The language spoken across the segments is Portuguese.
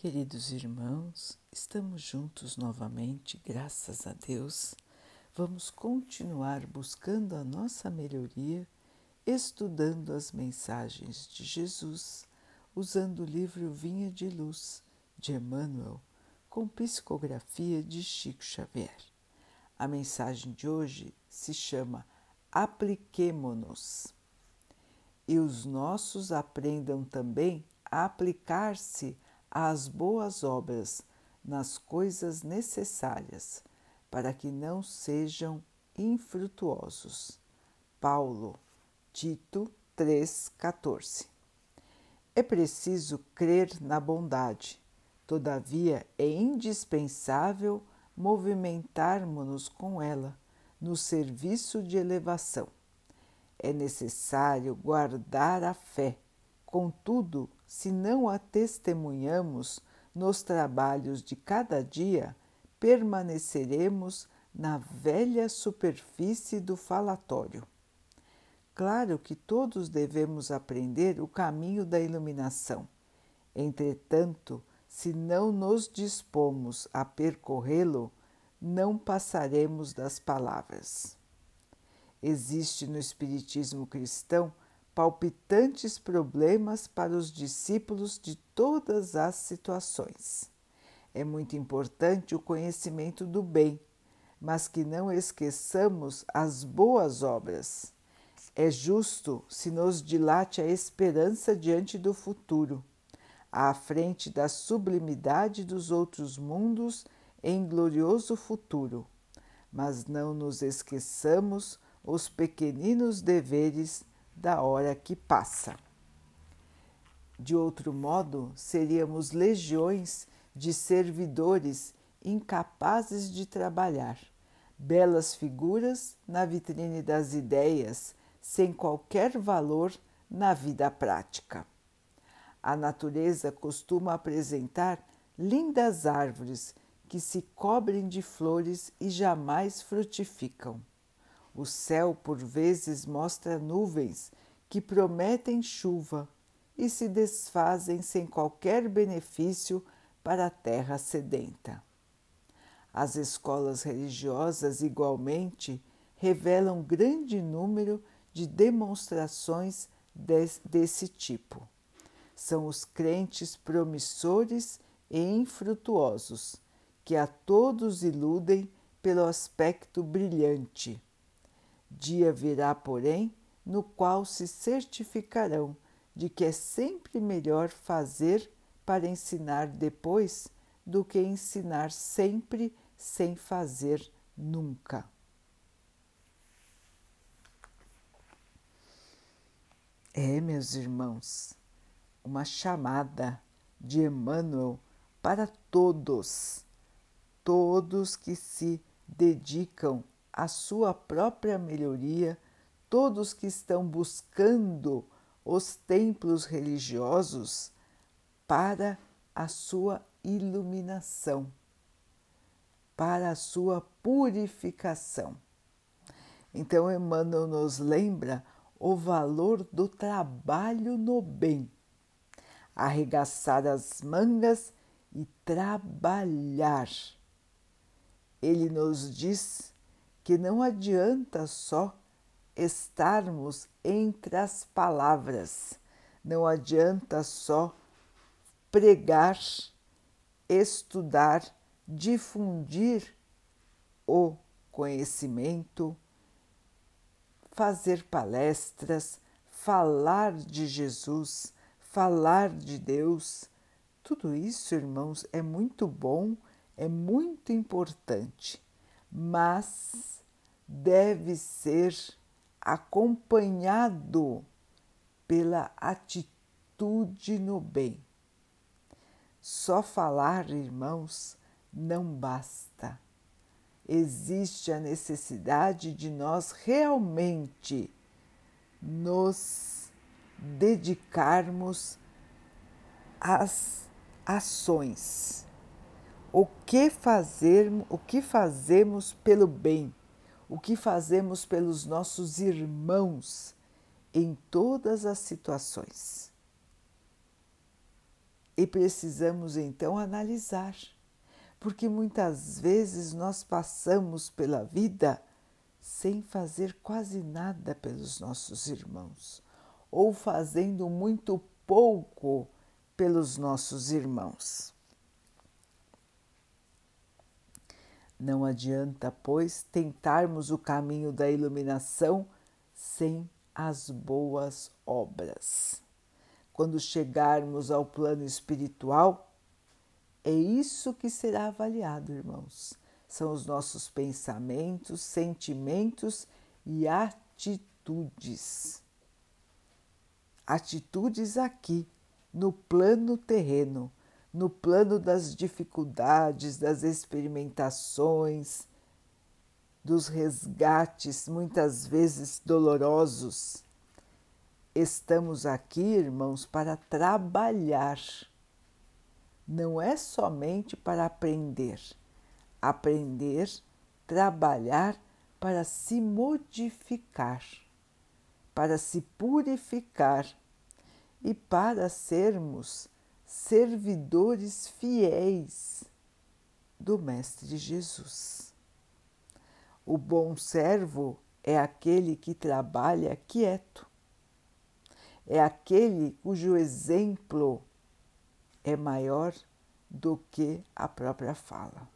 Queridos irmãos, estamos juntos novamente, graças a Deus. Vamos continuar buscando a nossa melhoria, estudando as mensagens de Jesus, usando o livro Vinha de Luz de Emmanuel, com psicografia de Chico Xavier. A mensagem de hoje se chama Apliquemo-nos. E os nossos aprendam também a aplicar-se às boas obras nas coisas necessárias, para que não sejam infrutuosos. Paulo, Tito 3,14 É preciso crer na bondade, todavia é indispensável movimentarmos-nos com ela no serviço de elevação. É necessário guardar a fé, contudo, se não a testemunhamos nos trabalhos de cada dia, permaneceremos na velha superfície do falatório. Claro que todos devemos aprender o caminho da iluminação. Entretanto, se não nos dispomos a percorrê-lo, não passaremos das palavras. Existe no Espiritismo cristão palpitantes problemas para os discípulos de todas as situações. É muito importante o conhecimento do bem, mas que não esqueçamos as boas obras. É justo se nos dilate a esperança diante do futuro, à frente da sublimidade dos outros mundos em glorioso futuro, mas não nos esqueçamos os pequeninos deveres da hora que passa. De outro modo, seríamos legiões de servidores incapazes de trabalhar, belas figuras na vitrine das ideias, sem qualquer valor na vida prática. A natureza costuma apresentar lindas árvores que se cobrem de flores e jamais frutificam. O céu, por vezes, mostra nuvens que prometem chuva e se desfazem sem qualquer benefício para a terra sedenta. As escolas religiosas, igualmente, revelam grande número de demonstrações desse tipo. São os crentes promissores e infrutuosos, que a todos iludem pelo aspecto brilhante Dia virá, porém, no qual se certificarão de que é sempre melhor fazer para ensinar depois do que ensinar sempre sem fazer nunca. É, meus irmãos, uma chamada de Emmanuel para todos, todos que se dedicam a sua própria melhoria, todos que estão buscando os templos religiosos para a sua iluminação, para a sua purificação. Então, Emmanuel nos lembra o valor do trabalho no bem, arregaçar as mangas e trabalhar. Ele nos diz que não adianta só estarmos entre as palavras, não adianta só pregar, estudar, difundir o conhecimento, fazer palestras, falar de Jesus, falar de Deus. Tudo isso, irmãos, é muito bom, é muito importante, mas deve ser acompanhado pela atitude no bem. Só falar, irmãos, não basta. Existe a necessidade de nós realmente nos dedicarmos às ações. O que fazer, o que fazemos pelo bem? O que fazemos pelos nossos irmãos em todas as situações. E precisamos então analisar, porque muitas vezes nós passamos pela vida sem fazer quase nada pelos nossos irmãos, ou fazendo muito pouco pelos nossos irmãos. Não adianta, pois, tentarmos o caminho da iluminação sem as boas obras. Quando chegarmos ao plano espiritual, é isso que será avaliado, irmãos. São os nossos pensamentos, sentimentos e atitudes. Atitudes aqui, no plano terreno, no plano das dificuldades, das experimentações, dos resgates, muitas vezes dolorosos. Estamos aqui, irmãos, para trabalhar. Não é somente para aprender. Aprender, trabalhar para se modificar, para se purificar e para sermos servidores fiéis do Mestre Jesus. O bom servo é aquele que trabalha quieto, é aquele cujo exemplo é maior do que a própria fala.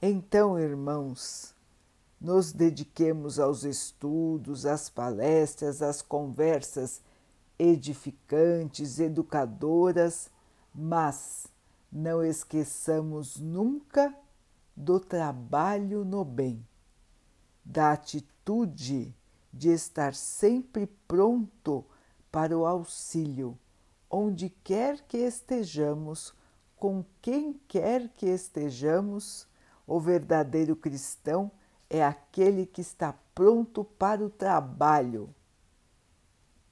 Então, irmãos, nos dediquemos aos estudos, às palestras, às conversas edificantes, educadoras, mas não esqueçamos nunca do trabalho no bem, da atitude de estar sempre pronto para o auxílio, onde quer que estejamos, com quem quer que estejamos, o verdadeiro cristão é aquele que está pronto para o trabalho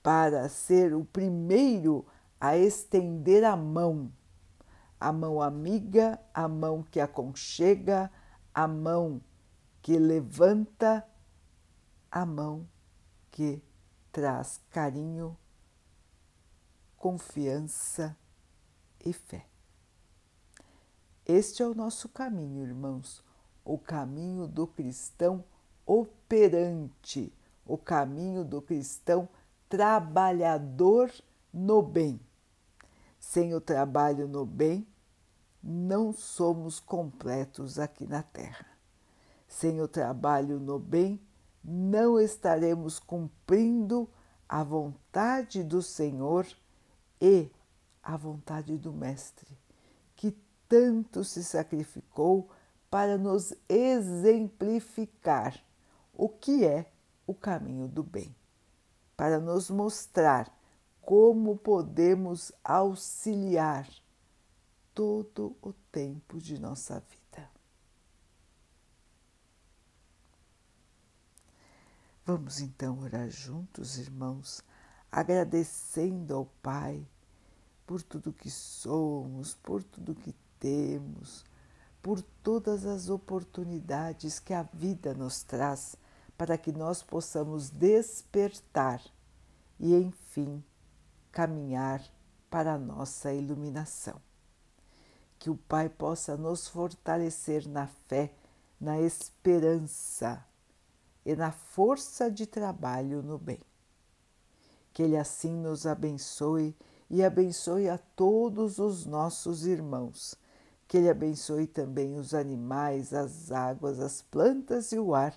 para ser o primeiro a estender a mão, a mão amiga, a mão que aconchega, a mão que levanta, a mão que traz carinho, confiança e fé. Este é o nosso caminho, irmãos, o caminho do cristão operante, o caminho do cristão trabalhador no bem. Sem o trabalho no bem, não somos completos aqui na Terra. Sem o trabalho no bem, não estaremos cumprindo a vontade do Senhor e a vontade do Mestre, que tanto se sacrificou para nos exemplificar o que é o caminho do bem para nos mostrar como podemos auxiliar todo o tempo de nossa vida. Vamos então orar juntos, irmãos, agradecendo ao Pai por tudo que somos, por tudo que temos, por todas as oportunidades que a vida nos traz para que nós possamos despertar e, enfim, caminhar para a nossa iluminação. Que o Pai possa nos fortalecer na fé, na esperança e na força de trabalho no bem. Que Ele assim nos abençoe e abençoe a todos os nossos irmãos. Que Ele abençoe também os animais, as águas, as plantas e o ar